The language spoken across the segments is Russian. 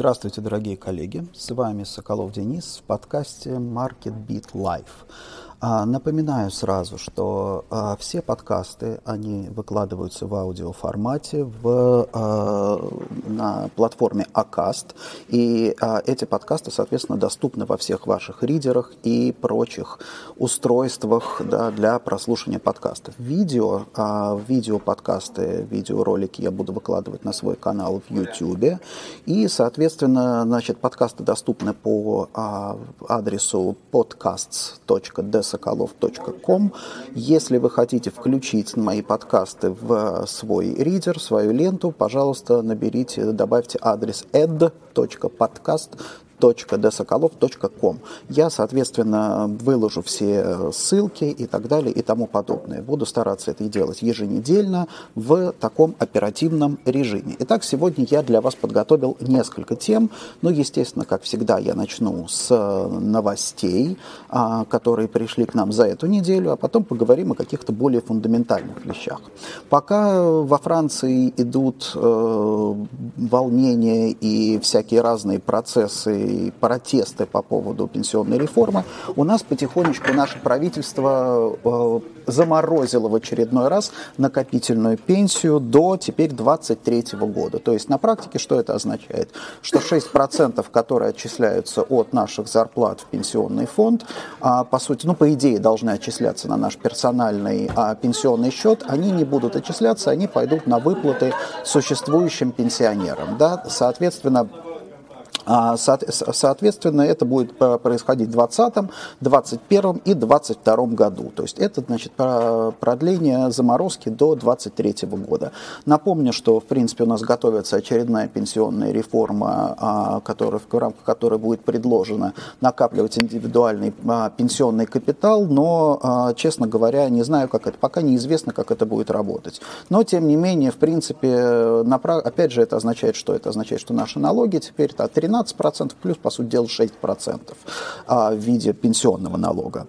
Здравствуйте, дорогие коллеги! С вами Соколов Денис в подкасте Market Beat Live. А, напоминаю сразу, что а, все подкасты, они выкладываются в аудиоформате в, а, на платформе Acast, и эти подкасты, соответственно, доступны во всех ваших ридерах и прочих устройствах да, для прослушивания подкастов. Видео, а, видео-подкасты, видеоролики я буду выкладывать на свой канал в YouTube, и, соответственно, значит, подкасты доступны по адресу podcasts.ds sokolov.com. Если вы хотите включить мои подкасты в свой ридер, свою ленту, пожалуйста, наберите, добавьте адрес ed.podcast www.dsokolov.com. Я, соответственно, выложу все ссылки и так далее и тому подобное. Буду стараться это делать еженедельно в таком оперативном режиме. Итак, сегодня я для вас подготовил несколько тем. Ну, естественно, как всегда, я начну с новостей, а, которые пришли к нам за эту неделю, а потом поговорим о каких-то более фундаментальных вещах. Пока во Франции идут э, волнения и всякие разные процессы и протесты по поводу пенсионной реформы, у нас потихонечку наше правительство э, заморозило в очередной раз накопительную пенсию до теперь 23 года. То есть на практике что это означает? Что 6%, которые отчисляются от наших зарплат в пенсионный фонд, а, по сути, ну, по идее, должны отчисляться на наш персональный а, пенсионный счет, они не будут отчисляться, они пойдут на выплаты существующим пенсионерам. Да? Соответственно, соответственно, это будет происходить в 2020, 2021 и 2022 году. То есть это значит, продление заморозки до 2023 года. Напомню, что в принципе у нас готовится очередная пенсионная реформа, а, которая, в рамках которой будет предложено накапливать индивидуальный а, пенсионный капитал, но, честно говоря, не знаю, как это, пока неизвестно, как это будет работать. Но, тем не менее, в принципе, опять же, это означает, что это означает, что наши налоги теперь 13 12%, плюс, по сути дела, 6% а, в виде пенсионного налога.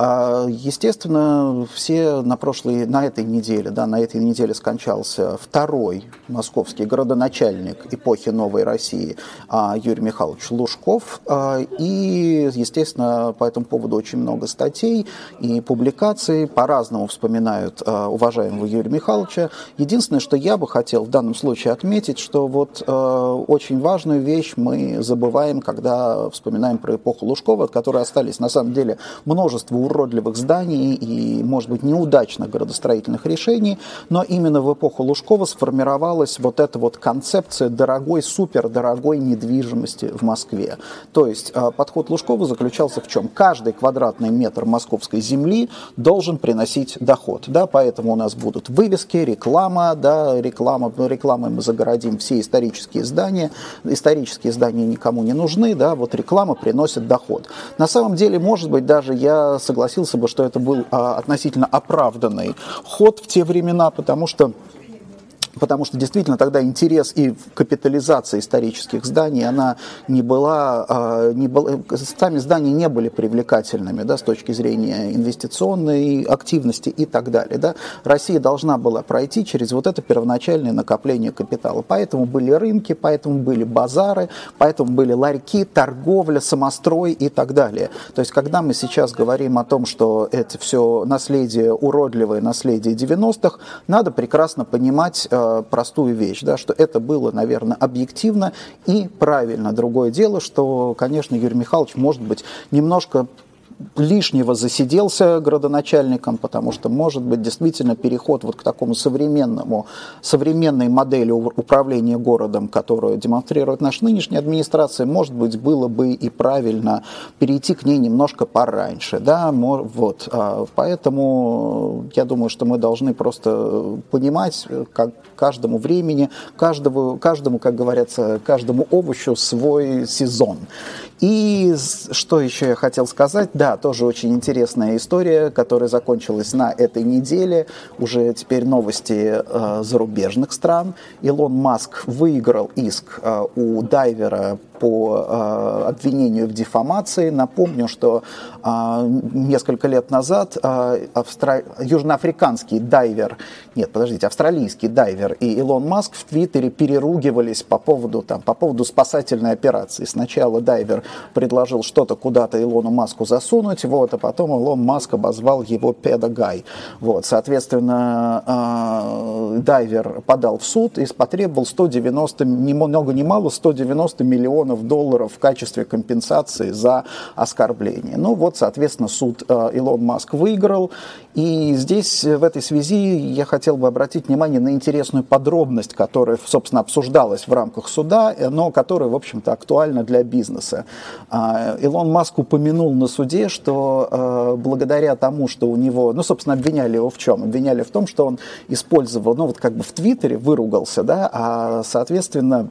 А, естественно, все на прошлой, на этой неделе, да, на этой неделе скончался второй московский городоначальник эпохи Новой России а, Юрий Михайлович Лужков. А, и, естественно, по этому поводу очень много статей и публикаций. По-разному вспоминают уважаемого Юрия Михайловича. Единственное, что я бы хотел в данном случае отметить, что вот очень важную вещь мы забываем, когда вспоминаем про эпоху Лужкова, от которой остались на самом деле множество уродливых зданий и, может быть, неудачных градостроительных решений, но именно в эпоху Лужкова сформировалась вот эта вот концепция дорогой, супердорогой недвижимости в Москве. То есть а, подход Лужкова заключался в чем? Каждый квадратный метр московской земли должен приносить доход, да, поэтому у нас будут вывески, реклама, да, реклама, рекламой мы загородим все исторические здания, исторические здания никому не нужны, да, вот реклама приносит доход. На самом деле, может быть, даже я согласен согласился бы, что это был а, относительно оправданный ход в те времена, потому что потому что действительно тогда интерес и капитализация исторических зданий, она не была, а, не была сами здания не были привлекательными да, с точки зрения инвестиционной активности и так далее. Да. Россия должна была пройти через вот это первоначальное накопление капитала. Поэтому были рынки, поэтому были базары, поэтому были ларьки, торговля, самострой и так далее. То есть, когда мы сейчас говорим о том, что это все наследие, уродливое наследие 90-х, надо прекрасно понимать, а, простую вещь, да, что это было, наверное, объективно и правильно. Другое дело, что, конечно, Юрий Михайлович, может быть, немножко лишнего засиделся градоначальником, потому что, может быть, действительно переход вот к такому современному, современной модели управления городом, которую демонстрирует наша нынешняя администрация, может быть, было бы и правильно перейти к ней немножко пораньше. Да? Вот. А, поэтому я думаю, что мы должны просто понимать, как каждому времени, каждому, каждому, как говорится, каждому овощу свой сезон. И что еще я хотел сказать? Да, тоже очень интересная история, которая закончилась на этой неделе. Уже теперь новости э, зарубежных стран. Илон Маск выиграл иск э, у дайвера по э, обвинению в дефамации. Напомню, что э, несколько лет назад э, австра... южноафриканский дайвер, нет, подождите, австралийский дайвер и Илон Маск в Твиттере переругивались по поводу, там, по поводу спасательной операции. Сначала дайвер предложил что-то куда-то Илону Маску засунуть, вот, а потом Илон Маск обозвал его педагай. Вот, соответственно, дайвер подал в суд и потребовал 190, ни много ни мало, 190 миллионов долларов в качестве компенсации за оскорбление. Ну вот, соответственно, суд э, Илон Маск выиграл. И здесь, в этой связи, я хотел бы обратить внимание на интересную подробность, которая, собственно, обсуждалась в рамках суда, но которая, в общем-то, актуальна для бизнеса. А, Илон Маск упомянул на суде, что э, благодаря тому, что у него, ну, собственно, обвиняли его в чем? Обвиняли в том, что он использовал, ну, вот как бы в Твиттере выругался, да, а, соответственно,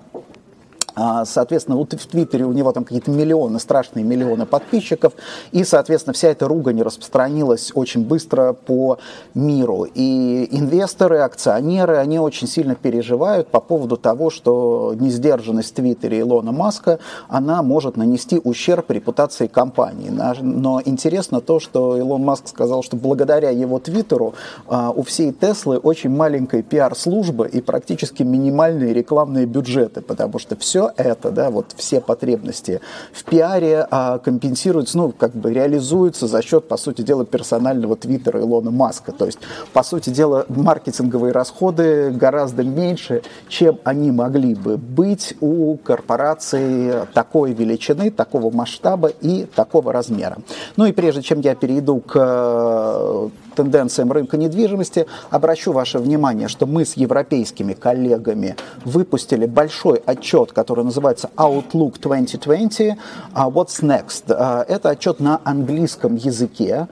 соответственно, вот в Твиттере у него там какие-то миллионы, страшные миллионы подписчиков, и, соответственно, вся эта ругань распространилась очень быстро по миру. И инвесторы, акционеры, они очень сильно переживают по поводу того, что несдержанность в Твиттере Илона Маска, она может нанести ущерб репутации компании. Но интересно то, что Илон Маск сказал, что благодаря его Твиттеру а, у всей Теслы очень маленькая пиар-служба и практически минимальные рекламные бюджеты, потому что все это, да, вот все потребности в пиаре а, компенсируются, ну, как бы реализуются за счет, по сути дела, персонального твиттера Илона Маска. То есть, по сути дела, маркетинговые расходы гораздо меньше, чем они могли бы быть у корпорации такой величины, такого масштаба и такого размера. Ну и прежде чем я перейду к тенденциям рынка недвижимости, обращу ваше внимание, что мы с европейскими коллегами выпустили большой отчет, который называется Outlook 2020 а What's Next. А, это отчет на английском языке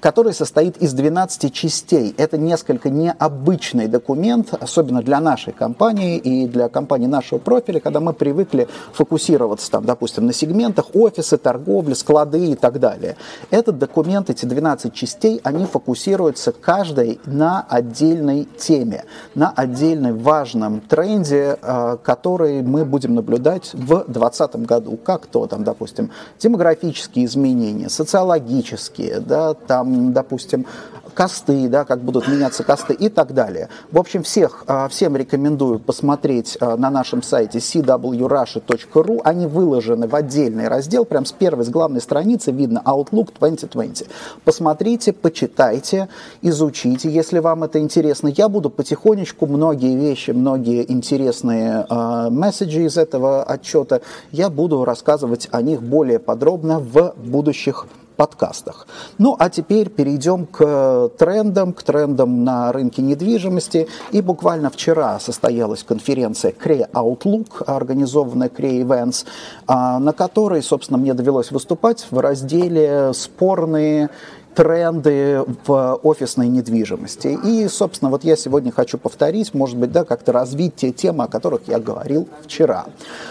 который состоит из 12 частей. Это несколько необычный документ, особенно для нашей компании и для компании нашего профиля, когда мы привыкли фокусироваться, там, допустим, на сегментах офисы, торговли, склады и так далее. Этот документ, эти 12 частей, они фокусируются каждой на отдельной теме, на отдельном важном тренде, э, который мы будем наблюдать в 2020 году. Как то, там, допустим, демографические изменения, социологические, да, там там, допустим, косты, да, как будут меняться косты и так далее. В общем, всех, а, всем рекомендую посмотреть а, на нашем сайте cwrussia.ru. Они выложены в отдельный раздел, прям с первой, с главной страницы видно Outlook 2020. Посмотрите, почитайте, изучите, если вам это интересно. Я буду потихонечку многие вещи, многие интересные э, месседжи из этого отчета, я буду рассказывать о них более подробно в будущих подкастах. Ну, а теперь перейдем к трендам, к трендам на рынке недвижимости. И буквально вчера состоялась конференция Cray Outlook, организованная Cray Events, а, на которой, собственно, мне довелось выступать в разделе «Спорные тренды в офисной недвижимости. И, собственно, вот я сегодня хочу повторить, может быть, да, как-то развить те темы, о которых я говорил вчера.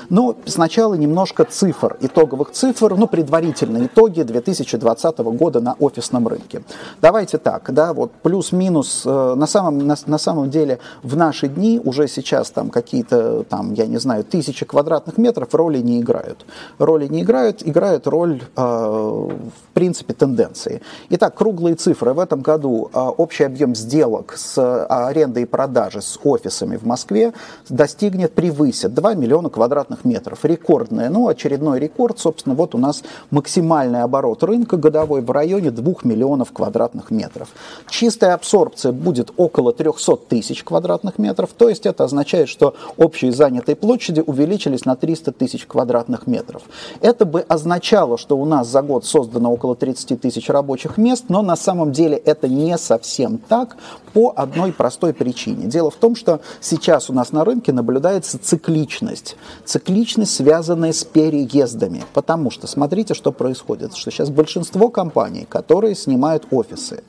Но сначала немножко цифр, итоговых цифр, ну, предварительные итоги 2020 года на офисном рынке. Давайте так, да, вот плюс-минус, э, на самом, на, на самом деле в наши дни уже сейчас там какие-то, там, я не знаю, тысячи квадратных метров роли не играют. Роли не играют, играют роль, э, в принципе, тенденции. Итак, круглые цифры. В этом году а, общий объем сделок с а, арендой и продажей с офисами в Москве достигнет, превысит 2 миллиона квадратных метров. Рекордная, ну, очередной рекорд, собственно, вот у нас максимальный оборот рынка годовой в районе 2 миллионов квадратных метров. Чистая абсорбция будет около 300 тысяч квадратных метров, то есть это означает, что общие занятые площади увеличились на 300 тысяч квадратных метров. Это бы означало, что у нас за год создано около 30 тысяч рабочих но на самом деле это не совсем так по одной простой причине. Дело в том, что сейчас у нас на рынке наблюдается цикличность. Цикличность, связанная с переездами. Потому что смотрите, что происходит. Что сейчас большинство компаний, которые снимают офисы,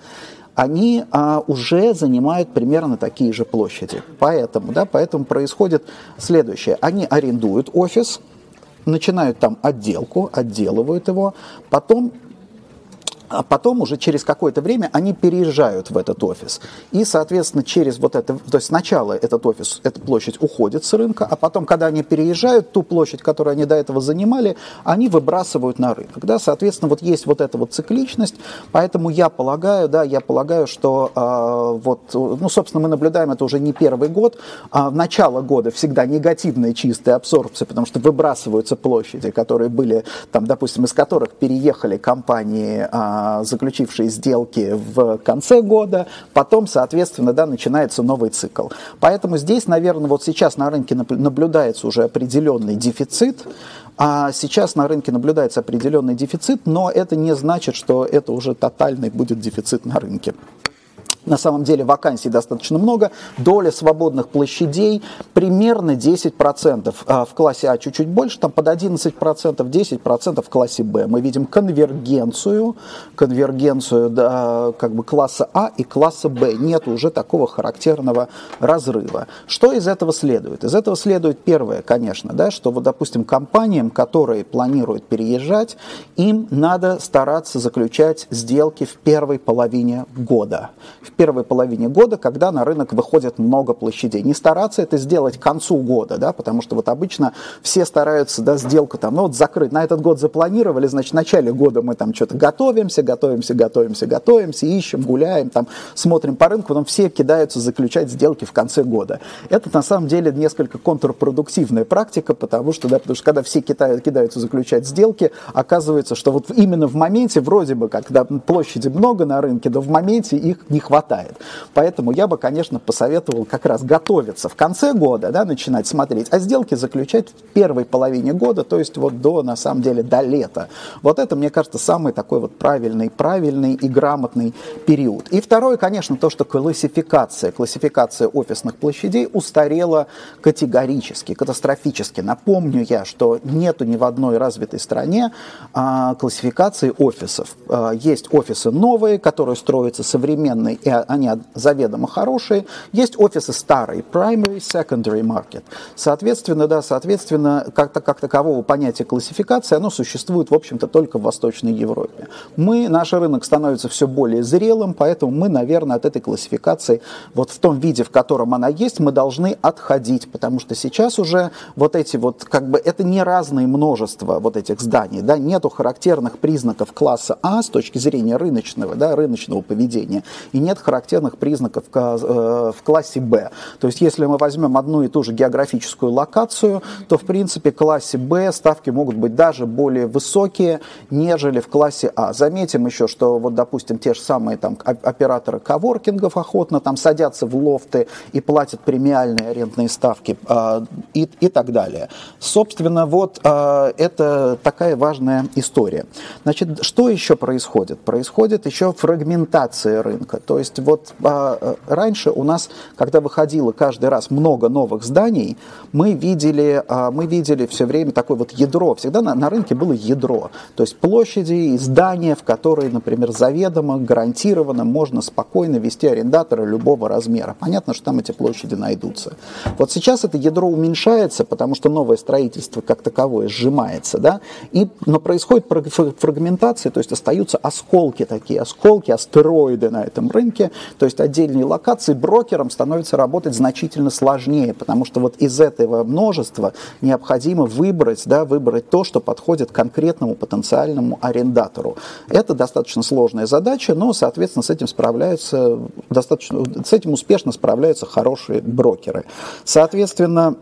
они а, уже занимают примерно такие же площади. Поэтому, да, поэтому происходит следующее. Они арендуют офис, начинают там отделку, отделывают его, потом а потом уже через какое-то время они переезжают в этот офис. И, соответственно, через вот это, то есть сначала этот офис, эта площадь уходит с рынка, а потом, когда они переезжают, ту площадь, которую они до этого занимали, они выбрасывают на рынок. Да? Соответственно, вот есть вот эта вот цикличность, поэтому я полагаю, да, я полагаю, что э, вот, ну, собственно, мы наблюдаем это уже не первый год, а в начало года всегда негативная чистая абсорбция, потому что выбрасываются площади, которые были, там, допустим, из которых переехали компании э, заключившие сделки в конце года, потом, соответственно, да, начинается новый цикл. Поэтому здесь, наверное, вот сейчас на рынке наблюдается уже определенный дефицит, а сейчас на рынке наблюдается определенный дефицит, но это не значит, что это уже тотальный будет дефицит на рынке. На самом деле вакансий достаточно много. Доля свободных площадей примерно 10%. А в классе А чуть-чуть больше, там под 11%, 10% в классе Б. Мы видим конвергенцию, конвергенцию да, как бы класса А и класса Б. Нет уже такого характерного разрыва. Что из этого следует? Из этого следует первое, конечно, да, что, вот, допустим, компаниям, которые планируют переезжать, им надо стараться заключать сделки в первой половине года. В первой половине года, когда на рынок выходит много площадей. Не стараться это сделать к концу года, да, потому что вот обычно все стараются, да, сделку там, ну вот закрыть, на этот год запланировали, значит, в начале года мы там что-то готовимся, готовимся, готовимся, готовимся, ищем, гуляем, там, смотрим по рынку, потом все кидаются заключать сделки в конце года. Это на самом деле несколько контрпродуктивная практика, потому что, да, потому что когда все кидают, кидаются заключать сделки, оказывается, что вот именно в моменте, вроде бы, когда площади много на рынке, но в моменте их не хватает хватает. Поэтому я бы, конечно, посоветовал как раз готовиться в конце года, да, начинать смотреть, а сделки заключать в первой половине года, то есть вот до, на самом деле, до лета. Вот это, мне кажется, самый такой вот правильный, правильный и грамотный период. И второе, конечно, то, что классификация, классификация офисных площадей устарела категорически, катастрофически. Напомню я, что нету ни в одной развитой стране а, классификации офисов. А, есть офисы новые, которые строятся современные и они заведомо хорошие. Есть офисы старые, primary, secondary market. Соответственно, да, соответственно, как, как такового понятия классификации, оно существует, в общем-то, только в Восточной Европе. Мы, наш рынок становится все более зрелым, поэтому мы, наверное, от этой классификации, вот в том виде, в котором она есть, мы должны отходить, потому что сейчас уже вот эти вот, как бы, это не разные множества вот этих зданий, да, нету характерных признаков класса А с точки зрения рыночного, да, рыночного поведения, и нет характерных признаков э, в классе Б. То есть если мы возьмем одну и ту же географическую локацию, то в принципе в классе Б ставки могут быть даже более высокие, нежели в классе А. Заметим еще, что вот, допустим, те же самые там операторы коворкингов охотно там садятся в лофты и платят премиальные арендные ставки э, и, и так далее. Собственно, вот э, это такая важная история. Значит, что еще происходит? Происходит еще фрагментация рынка. То есть вот а, раньше у нас, когда выходило каждый раз много новых зданий, мы видели, а, мы видели все время такое вот ядро. Всегда на, на рынке было ядро. То есть площади и здания, в которые, например, заведомо, гарантированно можно спокойно вести арендатора любого размера. Понятно, что там эти площади найдутся. Вот сейчас это ядро уменьшается, потому что новое строительство как таковое сжимается, да, и, но происходит фрагментация, то есть остаются осколки такие, осколки, астероиды на этом рынке, рынке, то есть отдельные локации, брокерам становится работать значительно сложнее, потому что вот из этого множества необходимо выбрать, да, выбрать то, что подходит конкретному потенциальному арендатору. Это достаточно сложная задача, но, соответственно, с этим справляются достаточно, с этим успешно справляются хорошие брокеры. Соответственно,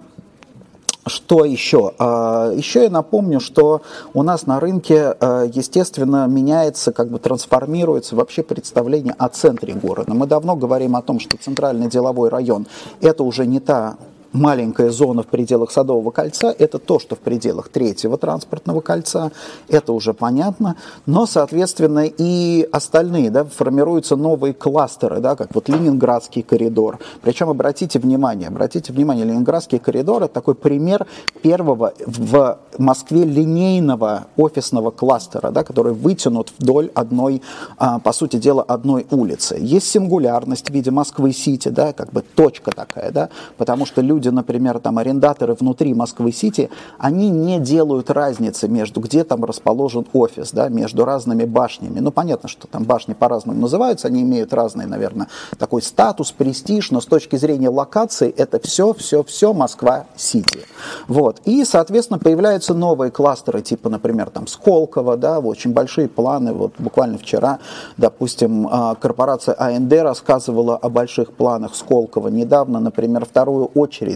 что еще? А, еще я напомню, что у нас на рынке, а, естественно, меняется, как бы трансформируется вообще представление о центре города. Мы давно говорим о том, что центральный деловой район – это уже не та маленькая зона в пределах Садового кольца – это то, что в пределах третьего транспортного кольца, это уже понятно, но, соответственно, и остальные, да, формируются новые кластеры, да, как вот Ленинградский коридор. Причем, обратите внимание, обратите внимание, Ленинградский коридор – это такой пример первого в Москве линейного офисного кластера, да, который вытянут вдоль одной, а, по сути дела, одной улицы. Есть сингулярность в виде Москвы-Сити, да, как бы точка такая, да, потому что люди люди, например, там арендаторы внутри Москвы-Сити, они не делают разницы между где там расположен офис, да, между разными башнями. Ну, понятно, что там башни по-разному называются, они имеют разный, наверное, такой статус, престиж, но с точки зрения локации это все, все, все Москва-Сити. Вот. И, соответственно, появляются новые кластеры, типа, например, там Сколково, да, очень большие планы. Вот буквально вчера, допустим, а, корпорация АНД рассказывала о больших планах Сколково. Недавно, например, вторую очередь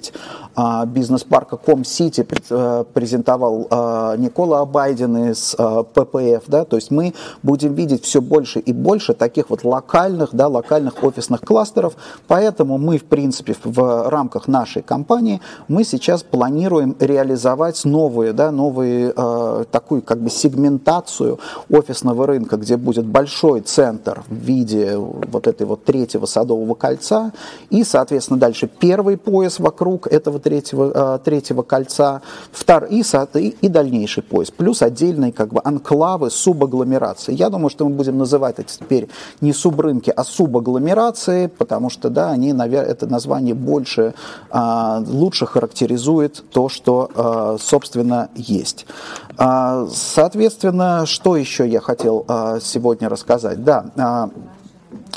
а, бизнес-парка Ком-Сити э, презентовал а, Никола Абайден из ППФ, да, то есть мы будем видеть все больше и больше таких вот локальных, да, локальных офисных кластеров, поэтому мы, в принципе, в рамках нашей компании, мы сейчас планируем реализовать новые, да, новые, э, такую как бы сегментацию офисного рынка, где будет большой центр в виде вот этой вот третьего садового кольца, и, соответственно, дальше первый пояс вокруг этого третьего, э, третьего кольца, втор, и, и, дальнейший пояс, плюс отдельные как бы анклавы субагломерации. Я думаю, что мы будем называть это теперь не субрынки, а субагломерации, потому что, да, они, наверное, это название больше, э, лучше характеризует то, что, э, собственно, есть. Э, соответственно, что еще я хотел э, сегодня рассказать? Да, э,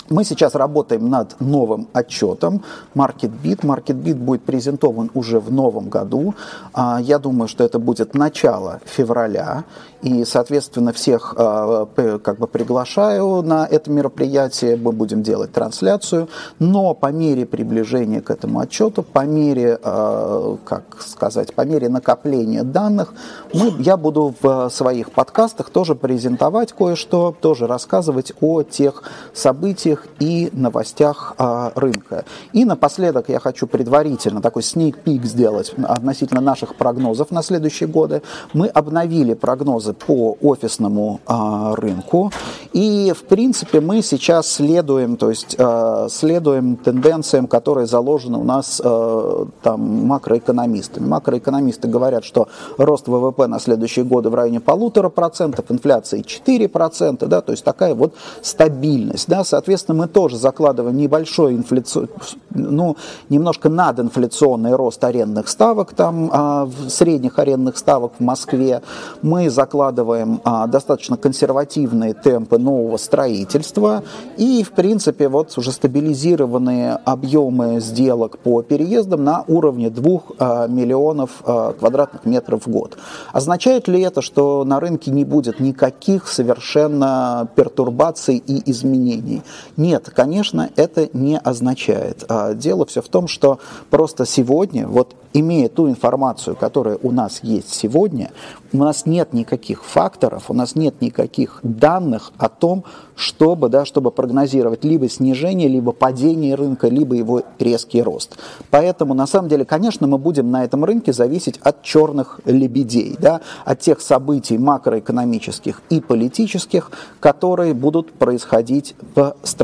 мы сейчас работаем над новым отчетом MarketBit. MarketBit будет презентован уже в новом году. А, я думаю, что это будет начало февраля. И, соответственно, всех а, как бы приглашаю на это мероприятие. Мы будем делать трансляцию. Но по мере приближения к этому отчету, по мере, а, как сказать, по мере накопления данных, мы, я буду в своих подкастах тоже презентовать кое-что, тоже рассказывать о тех событиях, событиях и новостях а, рынка. И напоследок я хочу предварительно такой peek сделать относительно наших прогнозов на следующие годы. Мы обновили прогнозы по офисному а, рынку. И, в принципе, мы сейчас следуем, то есть а, следуем тенденциям, которые заложены у нас там макроэкономистами. Макроэкономисты говорят, что рост ВВП на следующие годы в районе полутора процентов, инфляции 4 процента, да, то есть такая вот стабильность, да, соответственно, Соответственно, мы тоже закладываем небольшой инфляци... ну, немножко надинфляционный рост арендных ставок, там, а, средних арендных ставок в Москве. Мы закладываем а, достаточно консервативные темпы нового строительства и, в принципе, вот уже стабилизированные объемы сделок по переездам на уровне 2 а, миллионов а, квадратных метров в год. Означает ли это, что на рынке не будет никаких совершенно пертурбаций и изменений? Нет, конечно, это не означает. А, дело все в том, что просто сегодня, вот имея ту информацию, которая у нас есть сегодня, у нас нет никаких факторов, у нас нет никаких данных о том, чтобы, да, чтобы прогнозировать либо снижение, либо падение рынка, либо его резкий рост. Поэтому, на самом деле, конечно, мы будем на этом рынке зависеть от черных лебедей, да, от тех событий макроэкономических и политических, которые будут происходить в стране.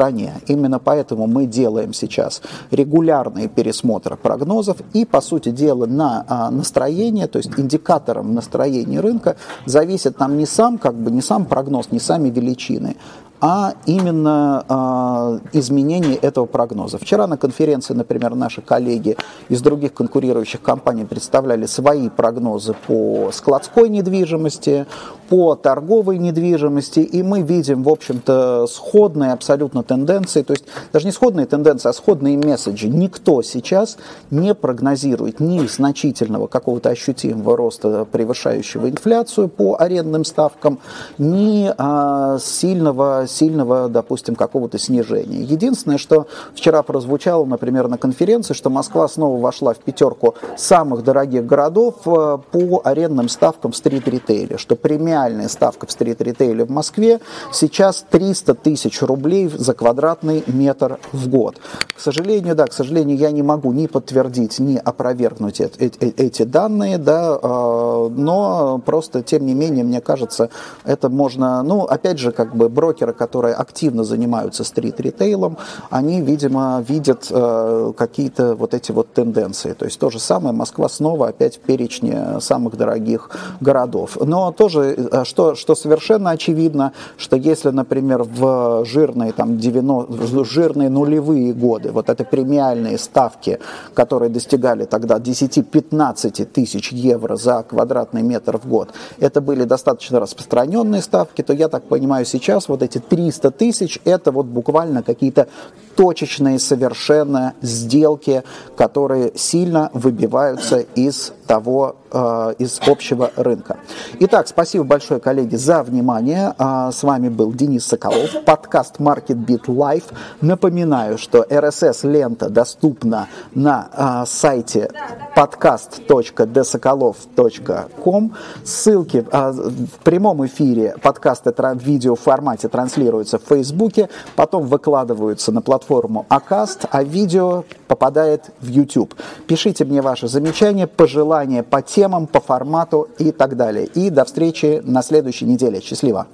Именно поэтому мы делаем сейчас регулярные пересмотры прогнозов и, по сути дела, на а, настроение, то есть индикатором настроения рынка зависит нам не сам, как бы, не сам прогноз, не сами величины, а именно э, изменение этого прогноза. Вчера на конференции, например, наши коллеги из других конкурирующих компаний представляли свои прогнозы по складской недвижимости, по торговой недвижимости, и мы видим, в общем-то, сходные абсолютно тенденции, то есть даже не сходные тенденции, а сходные месседжи. Никто сейчас не прогнозирует ни значительного какого-то ощутимого роста, превышающего инфляцию по арендным ставкам, ни а, сильного, сильного, допустим, какого-то снижения. Единственное, что вчера прозвучало, например, на конференции, что Москва снова вошла в пятерку самых дорогих городов а, по арендным ставкам в стрит-ритейле, что премиальная ставка в стрит-ритейле в Москве сейчас 300 тысяч рублей за квадратный метр в год. К сожалению, да, к сожалению, я не могу ни подтвердить, ни опровергнуть эти данные, да, а, но просто, тем не менее, мне кажется, это можно, ну, опять же, как бы брокеры, которые активно занимаются стрит-ритейлом, они, видимо, видят э, какие-то вот эти вот тенденции. То есть то же самое, Москва снова опять в перечне самых дорогих городов. Но тоже, э, что, что совершенно очевидно, что если, например, в жирные, там, 90, в жирные нулевые годы, вот это премиальные ставки, которые достигали тогда 10-15 тысяч евро за квадратный метр в год, это были достаточно распространенные ставки, то я так понимаю, сейчас вот эти 300 тысяч, это вот буквально какие-то точечные совершенно сделки, которые сильно выбиваются из того, э, из общего рынка. Итак, спасибо большое, коллеги, за внимание. Э, с вами был Денис Соколов, подкаст Market Beat Live. Напоминаю, что RSS-лента доступна на э, сайте podcast.desokolov.com. Ссылки э, в прямом эфире подкасты в видеоформате транслируются в Фейсбуке, потом выкладываются на платформу Acast, а видео попадает в YouTube. Пишите мне ваши замечания, пожелания по темам, по формату и так далее. И до встречи на следующей неделе. Счастливо!